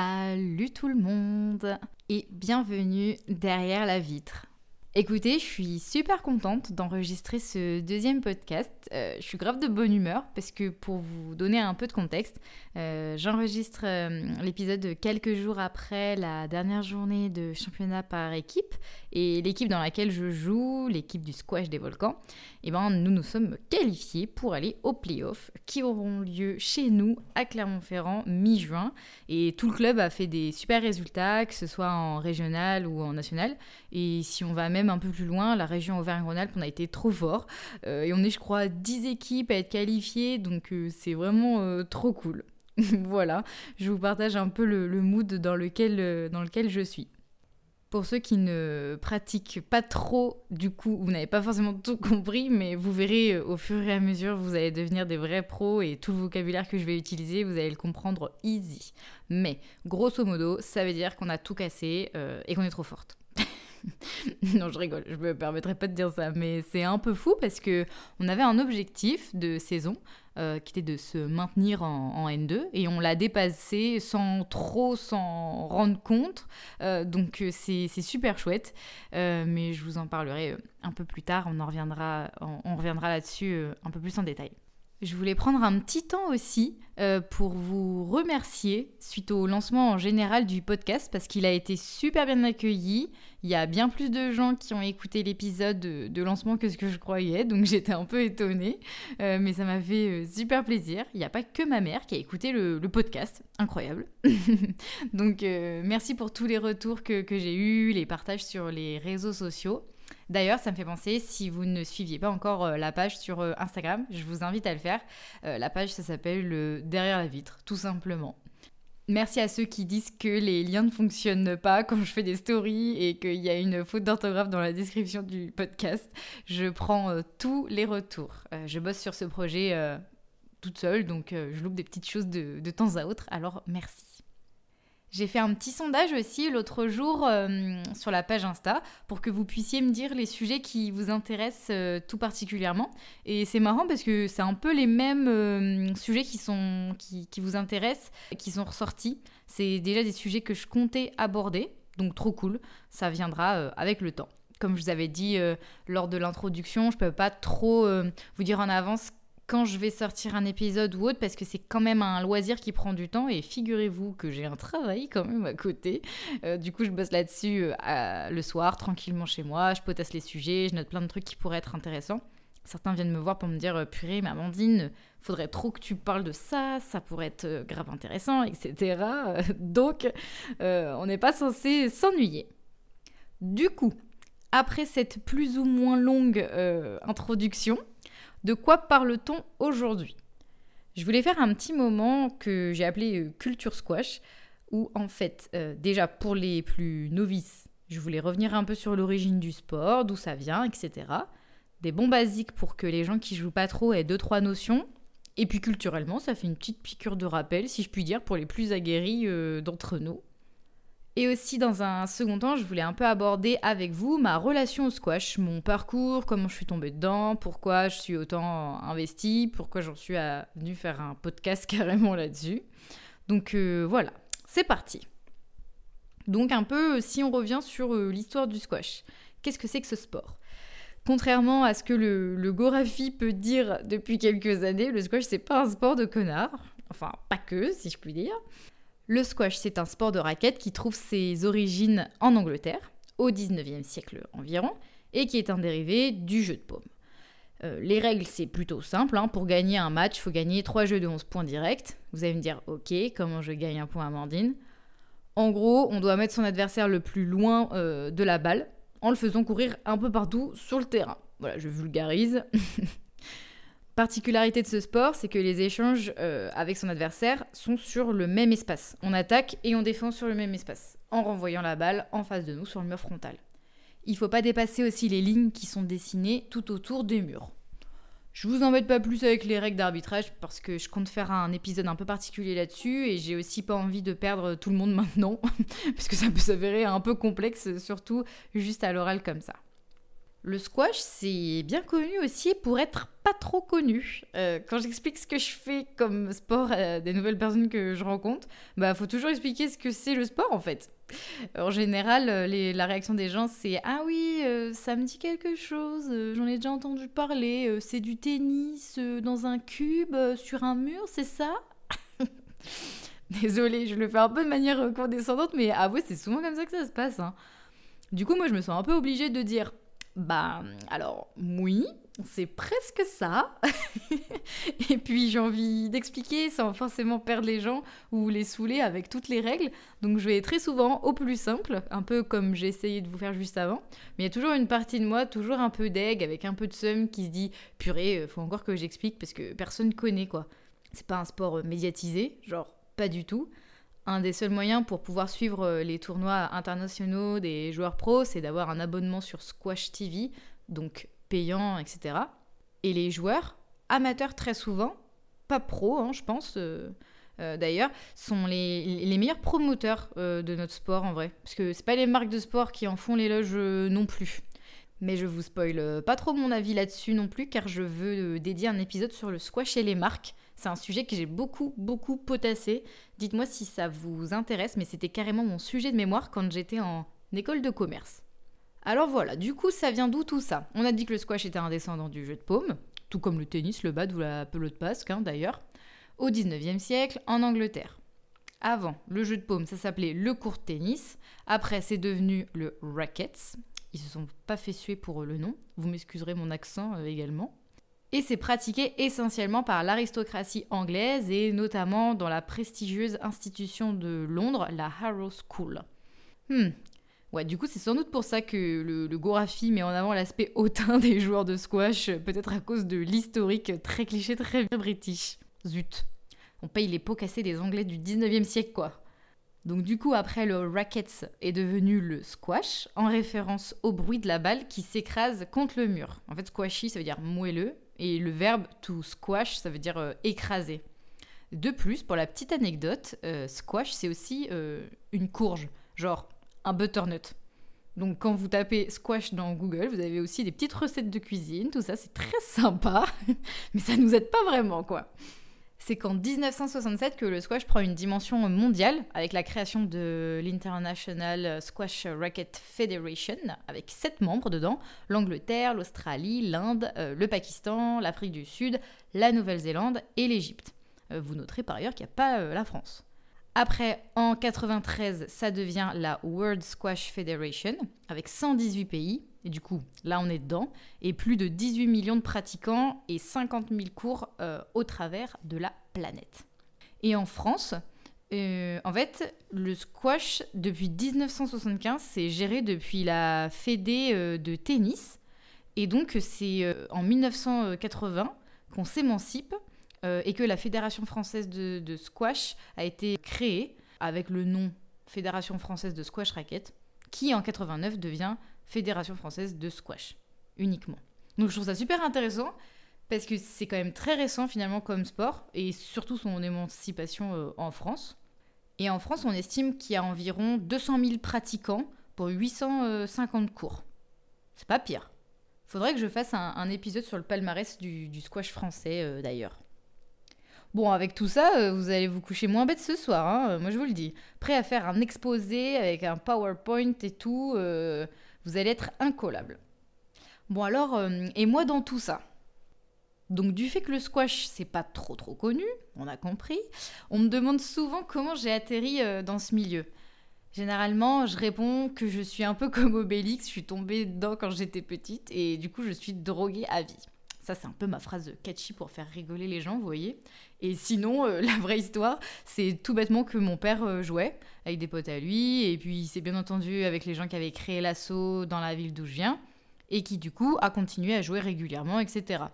Salut tout le monde et bienvenue derrière la vitre. Écoutez, je suis super contente d'enregistrer ce deuxième podcast. Euh, je suis grave de bonne humeur parce que pour vous donner un peu de contexte, euh, j'enregistre euh, l'épisode quelques jours après la dernière journée de championnat par équipe et l'équipe dans laquelle je joue, l'équipe du squash des volcans, et eh ben nous nous sommes qualifiés pour aller aux playoffs qui auront lieu chez nous à Clermont-Ferrand mi-juin. Et tout le club a fait des super résultats que ce soit en régional ou en national. Et si on va même un peu plus loin, la région Auvergne-Rhône-Alpes, on a été trop fort. Euh, et on est, je crois, 10 équipes à être qualifiées, donc euh, c'est vraiment euh, trop cool. voilà, je vous partage un peu le, mood dans lequel, dans lequel je suis. Pour ceux qui ne pratiquent pas trop, du coup, vous n'avez pas forcément tout compris, mais vous verrez au fur et à mesure, vous allez devenir des vrais pros et tout le vocabulaire que je vais utiliser, vous allez le comprendre easy. Mais grosso modo, ça veut dire qu'on a tout cassé et qu'on est trop forte. non, je rigole, je me permettrai pas de dire ça, mais c'est un peu fou parce que on avait un objectif de saison euh, qui était de se maintenir en, N2 et on l'a dépassé sans trop s'en rendre compte. Euh, donc euh, c'est super chouette, mais je vous en parlerai un peu plus tard. On en reviendra, on reviendra là-dessus un peu plus en détail. Je voulais prendre un petit temps aussi euh, pour vous remercier suite au lancement en général du podcast parce qu'il a été super bien accueilli. Il y a bien plus de gens qui ont écouté l'épisode de, lancement que ce que je croyais, donc j'étais un peu étonnée, euh, mais ça m'a fait euh, super plaisir. Il n'y a pas que ma mère qui a écouté le, podcast, incroyable. donc merci pour tous les retours que, que j'ai eus, les partages sur les réseaux sociaux. D'ailleurs, ça me fait penser, si vous ne suiviez pas encore euh, la page sur euh, Instagram, je vous invite à le faire. Euh, la page, ça s'appelle Derrière la vitre, tout simplement. Merci à ceux qui disent que les liens ne fonctionnent pas quand je fais des stories et qu'il y a une faute d'orthographe dans la description du podcast. Je prends tous les retours. je bosse sur ce projet toute seule, donc je loupe des petites choses de temps à autre, alors merci. J'ai fait un petit sondage aussi l'autre jour euh, sur la page Insta pour que vous puissiez me dire les sujets qui vous intéressent euh, tout particulièrement. Et c'est marrant parce que c'est un peu les mêmes euh, sujets qui, sont, qui, qui, vous intéressent, qui sont ressortis. C'est déjà des sujets que je comptais aborder, donc trop cool. Ça viendra avec le temps. Comme je vous avais dit lors de l'introduction, je ne peux pas trop vous dire en avance quand je vais sortir un épisode ou autre parce que c'est quand même un loisir qui prend du temps et figurez-vous que j'ai un travail quand même à côté. Euh, du coup, je bosse là-dessus euh, le soir tranquillement chez moi, je potasse les sujets, je note plein de trucs qui pourraient être intéressants. Certains viennent me voir pour me dire euh, purée, mais Amandine, faudrait trop que tu parles de ça, ça pourrait être grave intéressant, etc. Donc, on n'est pas censé s'ennuyer. Du coup, après cette plus ou moins longue introduction, de quoi parle-t-on aujourd'hui? Je voulais faire un petit moment que j'ai appelé euh, Culture Squash, où en fait, euh, déjà pour les plus novices, je voulais revenir un peu sur l'origine du sport, d'où ça vient, etc. Des bons basiques pour que les gens qui jouent pas trop aient deux trois notions. Et puis culturellement, ça fait une petite piqûre de rappel, si je puis dire, pour les plus aguerris euh, d'entre nous. Et aussi, dans un second temps, je voulais un peu aborder avec vous ma relation au squash, mon parcours, comment je suis tombée dedans, pourquoi je suis autant investie, pourquoi j'en suis venue faire un podcast carrément là-dessus. Donc euh, voilà, c'est parti. Donc un peu, si on revient sur euh, l'histoire du squash, qu'est-ce que c'est que ce sport? Contrairement à ce que le, le Gorafi peut dire depuis quelques années, le squash c'est pas un sport de connard. Enfin, pas que, si je puis dire. Le squash, c'est un sport de raquette qui trouve ses origines en Angleterre, au 19e siècle environ, et qui est un dérivé du jeu de paume. Euh, les règles, c'est plutôt simple. Hein. Pour gagner un match, il faut gagner 3 jeux de 11 points directs. Vous allez me dire, ok, comment je gagne un point à Amandine? En gros, on doit mettre son adversaire le plus loin euh, de la balle en le faisant courir un peu partout sur le terrain. Voilà, je vulgarise. Particularité de ce sport, c'est que les échanges euh, avec son adversaire sont sur le même espace. On attaque et on défend sur le même espace, en renvoyant la balle en face de nous sur le mur frontal. Il ne faut pas dépasser aussi les lignes qui sont dessinées tout autour des murs. Je vous embête pas plus avec les règles d'arbitrage parce que je compte faire un épisode un peu particulier là-dessus et j'ai aussi pas envie de perdre tout le monde maintenant parce que ça peut s'avérer un peu complexe, surtout juste à l'oral comme ça. Le squash, c'est bien connu aussi pour être pas trop connu. Euh, quand j'explique ce que je fais comme sport à des nouvelles personnes que je rencontre, bah faut toujours expliquer ce que c'est le sport en fait. En général, euh, la réaction des gens c'est ah oui, euh, ça me dit quelque chose, j'en ai déjà entendu parler, c'est du tennis dans un cube sur un mur, c'est ça Désolée, je le fais un peu de manière condescendante, mais avouez, c'est souvent comme ça que ça se passe. Hein. Du coup, moi, je me sens un peu obligée de dire bah, alors, oui, c'est presque ça. et puis j'ai envie d'expliquer sans forcément perdre les gens ou les saouler avec toutes les règles. Donc je vais très souvent au plus simple, un peu comme j'ai essayé de vous faire juste avant. Mais il y a toujours une partie de moi, toujours un peu d'aigle, avec un peu de seum qui se dit purée, euh, faut encore que j'explique parce que personne connaît quoi. C'est pas un sport euh, médiatisé, genre pas du tout. Un des seuls moyens pour pouvoir suivre euh, les tournois internationaux des joueurs pros, c'est d'avoir un abonnement sur Squash TV, donc payant, etc. Et les joueurs, amateurs très souvent, pas pros, hein, je pense, euh, euh, d'ailleurs, sont les, meilleurs promoteurs de notre sport en vrai. Parce que c'est pas les marques de sport qui en font l'éloge non plus. Mais je vous spoil pas trop mon avis là-dessus non plus, car je veux dédier un épisode sur le squash et les marques. C'est un sujet que j'ai beaucoup, beaucoup potassé. Dites-moi si ça vous intéresse, mais c'était carrément mon sujet de mémoire quand j'étais en école de commerce. Alors voilà, du coup, ça vient d'où tout ça? On a dit que le squash était un descendant du jeu de paume, tout comme le tennis, le bad ou la pelote basque hein, d'ailleurs, au 19e siècle en Angleterre. Avant, le jeu de paume, ça s'appelait le court tennis. Après, c'est devenu le rackets. Ils se sont pas fait suer pour le nom. Vous m'excuserez mon accent euh, également et c'est pratiqué essentiellement par l'aristocratie anglaise et notamment dans la prestigieuse institution de Londres, la Harrow School. Hmm. Ouais, du coup, c'est sans doute pour ça que le, Gorafi met en avant l'aspect hautain des joueurs de squash, peut-être à cause de l'historique très cliché, très british. Zut. On paye les pots cassés des Anglais du 19e siècle, quoi. Donc du coup, après, le racket est devenu le squash, en référence au bruit de la balle qui s'écrase contre le mur. En fait, squashy, ça veut dire moelleux, et le verbe to squash, ça veut dire euh, écraser. De plus, pour la petite anecdote, euh, squash, c'est aussi euh, une courge, genre un butternut. Donc quand vous tapez squash dans Google, vous avez aussi des petites recettes de cuisine, tout ça, c'est très sympa, mais ça nous aide pas vraiment, quoi c'est qu'en 1967 que le squash prend une dimension mondiale avec la création de l'International Squash Racket Federation, avec sept membres dedans, l'Angleterre, l'Australie, l'Inde, euh, le Pakistan, l'Afrique du Sud, la Nouvelle-Zélande et l'Égypte. Euh, vous noterez par ailleurs qu'il n'y a pas euh, la France. Après, en 93, ça devient la World Squash Federation, avec 118 pays, et du coup, là, on est dedans. Et plus de 18 millions de pratiquants et 50 000 cours euh, au travers de la planète. Et en France, euh, en fait, le squash, depuis 1975, c'est géré depuis la Fédé euh, de tennis. Et donc, c'est en 1980 qu'on s'émancipe et que la Fédération française de, squash a été créée avec le nom Fédération française de squash racket, qui en 89 devient Fédération française de squash, uniquement. Donc je trouve ça super intéressant parce que c'est quand même très récent finalement comme sport et surtout son émancipation euh, en France. Et en France, on estime qu'il y a environ 200 000 pratiquants pour 850 cours. C'est pas pire. Faudrait que je fasse un, épisode sur le palmarès du, squash français euh, d'ailleurs. Bon, avec tout ça, euh, vous allez vous coucher moins bête ce soir, hein, moi je vous le dis. Prêt à faire un exposé avec un PowerPoint et tout. Vous allez être incollable. Bon alors, euh, et moi dans tout ça? Donc du fait que le squash c'est pas trop trop connu, on a compris, on me demande souvent comment j'ai atterri euh, dans ce milieu. Généralement, je réponds que je suis un peu comme Obélix, je suis tombée dedans quand j'étais petite et du coup je suis droguée à vie. Ça, c'est un peu ma phrase catchy pour faire rigoler les gens, vous voyez. Et sinon, euh, la vraie histoire, c'est tout bêtement que mon père euh, jouait avec des potes à lui, et puis c'est bien entendu avec les gens qui avaient créé l'assaut dans la ville d'où je viens, et qui du coup a continué à jouer régulièrement, etc.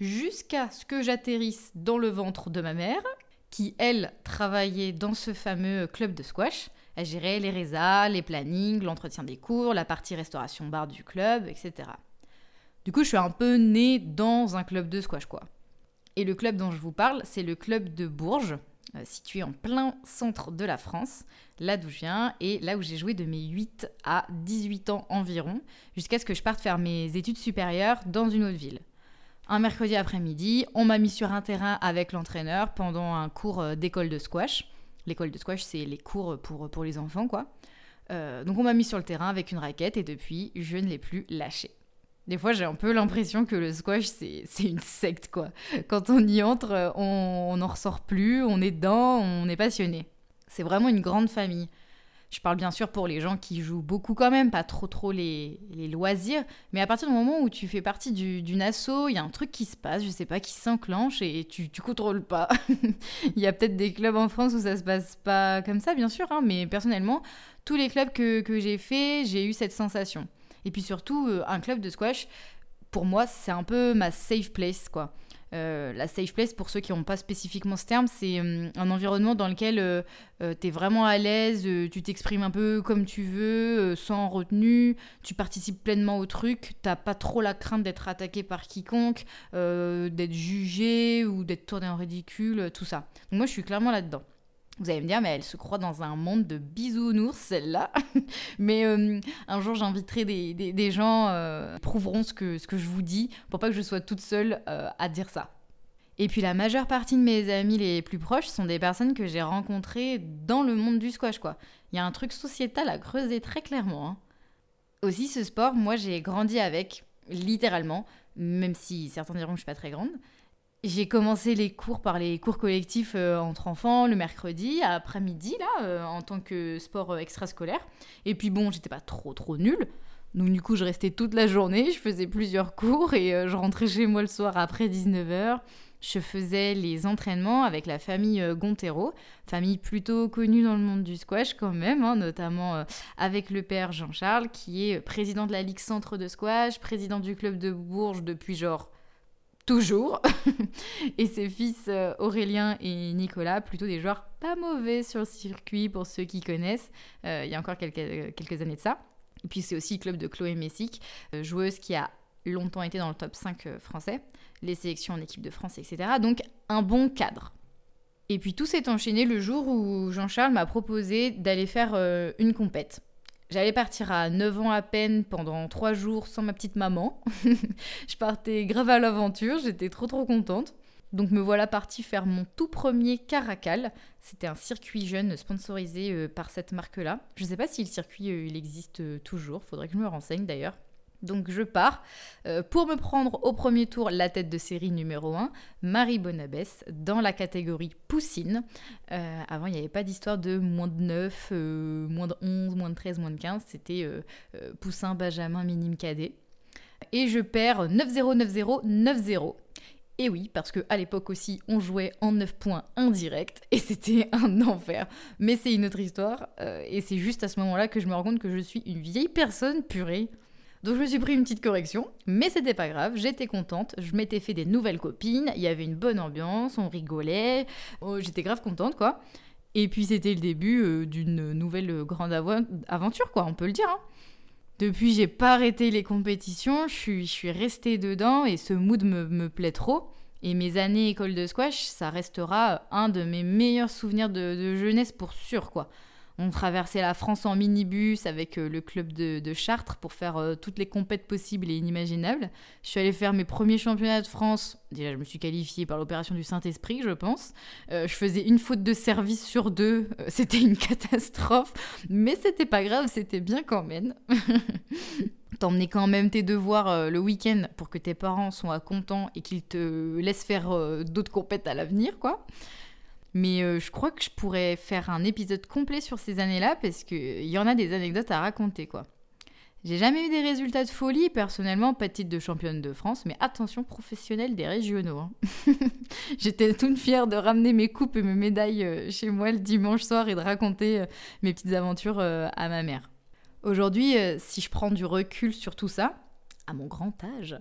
Jusqu'à ce que j'atterrisse dans le ventre de ma mère, qui elle travaillait dans ce fameux club de squash. Elle gérait les résas, les plannings, l'entretien des cours, la partie restauration bar du club, etc. Du coup, je suis un peu née dans un club de squash, quoi. Et le club dont je vous parle, c'est le club de Bourges, situé en plein centre de la France, là d'où je viens, et là où j'ai joué de mes 8 à 18 ans environ, jusqu'à ce que je parte faire mes études supérieures dans une autre ville. Un mercredi après-midi, on m'a mis sur un terrain avec l'entraîneur pendant un cours d'école de squash. L'école de squash, c'est les cours pour, pour les enfants, quoi. Euh, donc on m'a mis sur le terrain avec une raquette et depuis, je ne l'ai plus lâché. Des fois, j'ai un peu l'impression que le squash, c'est une secte, quoi. Quand on y entre, on n'en ressort plus, on est dedans, on est passionné. C'est vraiment une grande famille. Je parle bien sûr pour les gens qui jouent beaucoup quand même, pas trop trop les, loisirs, mais à partir du moment où tu fais partie d'une asso, il y a un truc qui se passe, je sais pas, qui s'enclenche et tu, tu contrôles pas. Il y a peut-être des clubs en France où ça se passe pas comme ça, bien sûr, hein, mais personnellement, tous les clubs que, que j'ai fait, j'ai eu cette sensation. Et puis surtout, euh, un club de squash, pour moi, c'est un peu ma safe place, quoi. Euh, la safe place, pour ceux qui n'ont pas spécifiquement ce terme, c'est euh, un environnement dans lequel euh, tu es vraiment à l'aise, tu t'exprimes un peu comme tu veux, sans retenue, tu participes pleinement au truc, t'as pas trop la crainte d'être attaqué par quiconque, d'être jugé ou d'être tourné en ridicule, tout ça. Donc moi, je suis clairement là-dedans. Vous allez me dire, mais elle se croit dans un monde de bisounours, celle-là. mais un jour, j'inviterai des, gens euh, qui prouveront ce que, ce que je vous dis pour pas que je sois toute seule euh, à dire ça. Et puis la majeure partie de mes amis les plus proches sont des personnes que j'ai rencontrées dans le monde du squash, quoi. Il y a un truc sociétal à creuser très clairement. Hein. Aussi, ce sport, moi j'ai grandi avec, littéralement, même si certains diront que je suis pas très grande. J'ai commencé les cours par les cours collectifs euh, entre enfants le mercredi, après-midi, là, euh, en tant que sport euh, extrascolaire. Et puis bon, j'étais pas trop trop nulle. Donc du coup, je restais toute la journée, je faisais plusieurs cours et je rentrais chez moi le soir après 19h. Je faisais les entraînements avec la famille Gontero, famille plutôt connue dans le monde du squash quand même, hein, notamment avec le père Jean-Charles, qui est président de la Ligue Centre de Squash, président du club de Bourges depuis genre toujours. et ses fils euh, Aurélien et Nicolas, plutôt des joueurs pas mauvais sur le circuit pour ceux qui connaissent, euh, il y a encore quelques, euh, quelques années de ça. Et puis c'est aussi le club de Chloé Messic, joueuse qui a longtemps été dans le top 5 français, les sélections en équipe de France, etc. Donc un bon cadre. Et puis tout s'est enchaîné le jour où Jean-Charles m'a proposé d'aller faire une compète. J'allais partir à 9 ans à peine pendant 3 jours sans ma petite maman. je partais grave à l'aventure, j'étais trop trop contente. Donc me voilà partie faire mon tout premier Caracal. C'était un circuit jeune sponsorisé euh, par cette marque-là. Je ne sais pas si le circuit euh, il existe euh, toujours, faudrait que je me renseigne d'ailleurs. Donc je pars euh, pour me prendre au premier tour la tête de série numéro 1, Marie Bonabès, dans la catégorie Poussine. Euh, avant, il n'y avait pas d'histoire de moins de 9, euh, moins de 11, moins de 13, moins de 15. C'était Poussin, Benjamin, minime cadet. Et je perds 9-0, 9-0, 9-0. Et oui, parce qu'à l'époque aussi, on jouait en 9 points indirect et c'était un enfer. Mais c'est une autre histoire. et c'est juste à ce moment-là que je me rends compte que je suis une vieille personne purée donc je me suis pris une petite correction, mais c'était pas grave, j'étais contente, je m'étais fait des nouvelles copines, il y avait une bonne ambiance, on rigolait, oh, j'étais grave contente quoi. Et puis c'était le début euh, d'une nouvelle grande aventure quoi, on peut le dire. Hein. Depuis, j'ai pas arrêté les compétitions, je suis, restée dedans et ce mood me, me plaît trop. Et mes années école de squash, ça restera un de mes meilleurs souvenirs de, de jeunesse pour sûr quoi. On traversait la France en minibus avec euh, le club de, Chartres pour faire euh, toutes les compètes possibles et inimaginables. Je suis allée faire mes premiers championnats de France. Déjà, je me suis qualifiée par l'opération du Saint-Esprit, je pense. Euh, je faisais une faute de service sur deux. c'était une catastrophe. Mais c'était pas grave, c'était bien quand même. T'emmenais quand même tes devoirs le week-end pour que tes parents soient contents et qu'ils te laissent faire d'autres compètes à l'avenir, quoi. Mais euh, je crois que je pourrais faire un épisode complet sur ces années-là parce qu'il y en a des anecdotes à raconter, quoi. J'ai jamais eu des résultats de folie, personnellement, pas de titre de championne de France, mais attention professionnelle des régionaux. Hein. J'étais toute fière de ramener mes coupes et mes médailles euh, chez moi le dimanche soir et de raconter euh, mes petites aventures à ma mère. Aujourd'hui, si je prends du recul sur tout ça, à mon grand âge,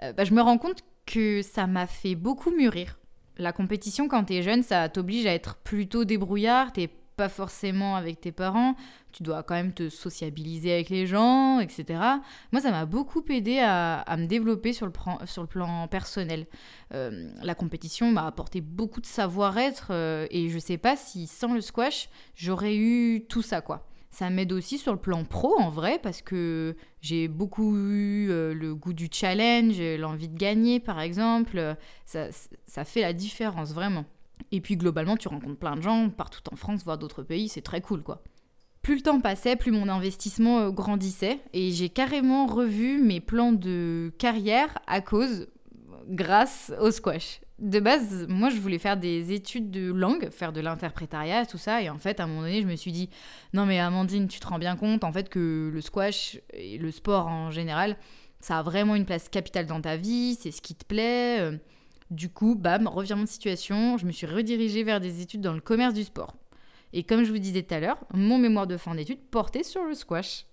bah, je me rends compte que ça m'a fait beaucoup mûrir la compétition, quand t'es jeune, ça t'oblige à être plutôt débrouillard, t'es pas forcément avec tes parents, tu dois quand même te sociabiliser avec les gens, etc. Moi, ça m'a beaucoup aidé à, me développer sur le, plan personnel. Euh, la compétition m'a apporté beaucoup de savoir-être euh, et je sais pas si sans le squash, j'aurais eu tout ça, quoi. Ça m'aide aussi sur le plan pro en vrai parce que j'ai beaucoup eu euh, le goût du challenge, l'envie de gagner par exemple. Ça, ça fait la différence vraiment. Et puis globalement, tu rencontres plein de gens partout en France, voire d'autres pays, c'est très cool quoi. Plus le temps passait, plus mon investissement euh, grandissait et j'ai carrément revu mes plans de carrière à cause, grâce au squash. De base, moi je voulais faire des études de langue, faire de l'interprétariat, tout ça, et en fait à un moment donné je me suis dit, non mais Amandine, tu te rends bien compte en fait que le squash et le sport en général, ça a vraiment une place capitale dans ta vie, c'est ce qui te plaît. Euh, du coup, bam, revirement de situation, je me suis redirigée vers des études dans le commerce du sport. Et comme je vous disais tout à l'heure, mon mémoire de fin d'études portait sur le squash.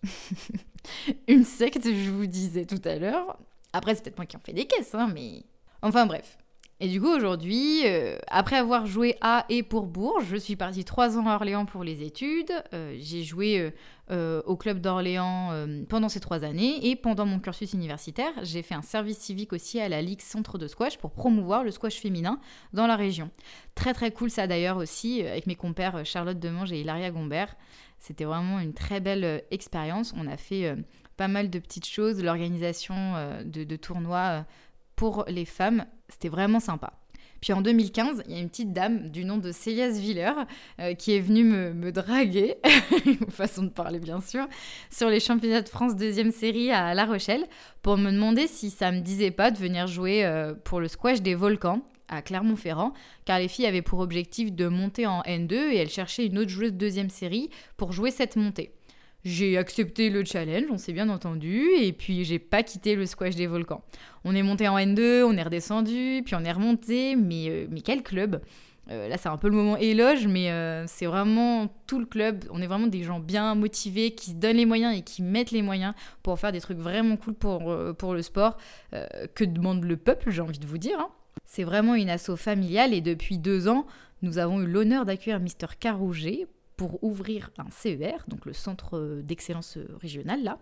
Une secte, je vous disais tout à l'heure. Après, c'est peut-être moi qui en fais des caisses, hein, mais... Enfin bref. Et du coup, aujourd'hui, euh, après avoir joué à et pour Bourges, je suis partie trois ans à Orléans pour les études. Euh, j'ai joué euh, au club d'Orléans pendant ces trois années et pendant mon cursus universitaire, j'ai fait un service civique aussi à la Ligue Centre de Squash pour promouvoir le squash féminin dans la région. Très très cool ça d'ailleurs aussi avec mes compères Charlotte Demange et Hilaria Gombert. C'était vraiment une très belle expérience. On a fait pas mal de petites choses, l'organisation de, de, tournois pour les femmes. C'était vraiment sympa. Puis en 2015, il y a une petite dame du nom de Célias Viller euh, qui est venue me, draguer, façon de parler bien sûr, sur les championnats de France deuxième série à La Rochelle pour me demander si ça me disait pas de venir jouer euh, pour le squash des volcans à Clermont-Ferrand, car les filles avaient pour objectif de monter en N2 et elles cherchaient une autre joueuse de deuxième série pour jouer cette montée. J'ai accepté le challenge, on s'est bien entendu, et puis j'ai pas quitté le squash des volcans. On est monté en N2, on est redescendu, puis on est remonté, mais, euh, quel club? Euh, Là, c'est un peu le moment éloge, mais euh, c'est vraiment tout le club. On est vraiment des gens bien motivés, qui se donnent les moyens et qui mettent les moyens pour faire des trucs vraiment cool pour, pour le sport. que demande le peuple, j'ai envie de vous dire. Hein. C'est vraiment une asso familiale, et depuis deux ans, nous avons eu l'honneur d'accueillir Mister Carouget pour ouvrir un CER, donc le centre euh, d'excellence euh, régional là,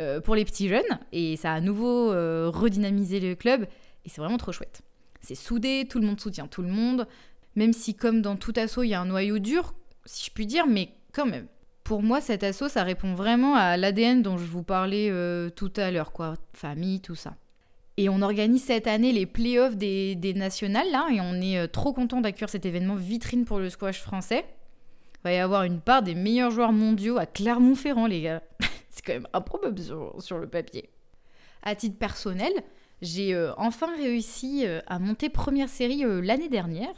euh, pour les petits jeunes. Et ça a à nouveau redynamisé le club. Et c'est vraiment trop chouette. C'est soudé, tout le monde soutient tout le monde. Même si comme dans tout assaut, il y a un noyau dur, si je puis dire, mais quand même. Pour moi, cet assaut, ça répond vraiment à l'ADN dont je vous parlais tout à l'heure, quoi. Famille, tout ça. Et on organise cette année les playoffs des, des nationales, là, et on est trop content d'accueillir cet événement vitrine pour le squash français va y avoir une part des meilleurs joueurs mondiaux à Clermont-Ferrand, les gars. c'est quand même improbable sur, le papier. À titre personnel, j'ai euh, enfin réussi euh, à monter première série euh, l'année dernière.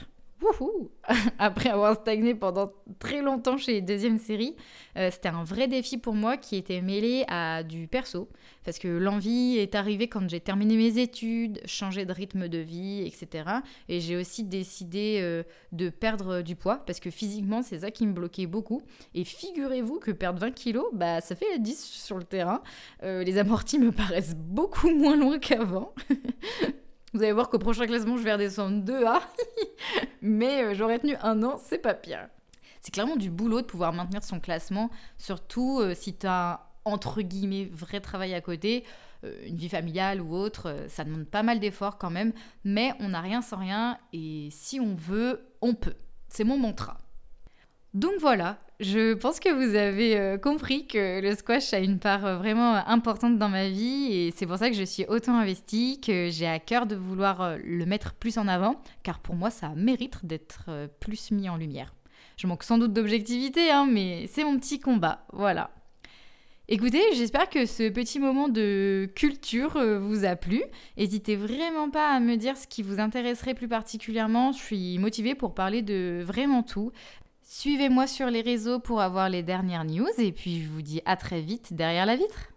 Après avoir stagné pendant très longtemps chez Deuxième Série, euh, c'était un vrai défi pour moi qui était mêlé à du perso. Parce que l'envie est arrivée quand j'ai terminé mes études, changé de rythme de vie, etc. Et j'ai aussi décidé euh, de perdre du poids parce que physiquement, c'est ça qui me bloquait beaucoup. Et figurez-vous que perdre 20 kilos, bah, ça fait la 10 sur le terrain. Euh, les amortis me paraissent beaucoup moins loin qu'avant. Vous allez voir qu'au prochain classement, je vais redescendre 2A. Mais euh, j'aurais tenu un an, c'est pas pire. C'est clairement du boulot de pouvoir maintenir son classement, surtout euh, si tu as entre guillemets vrai travail à côté, euh, une vie familiale ou autre, ça demande pas mal d'efforts quand même, mais on n'a rien sans rien et si on veut, on peut. C'est mon mantra. Donc voilà, je pense que vous avez euh, compris que le squash a une part euh, vraiment importante dans ma vie et c'est pour ça que je suis autant investie, que j'ai à cœur de vouloir euh, le mettre plus en avant, car pour moi ça mérite d'être plus mis en lumière. Je manque sans doute d'objectivité, hein, mais c'est mon petit combat, voilà. Écoutez, j'espère que ce petit moment de culture vous a plu. N'hésitez vraiment pas à me dire ce qui vous intéresserait plus particulièrement. Je suis motivée pour parler de vraiment tout. Suivez-moi sur les réseaux pour avoir les dernières news et puis je vous dis à très vite derrière la vitre.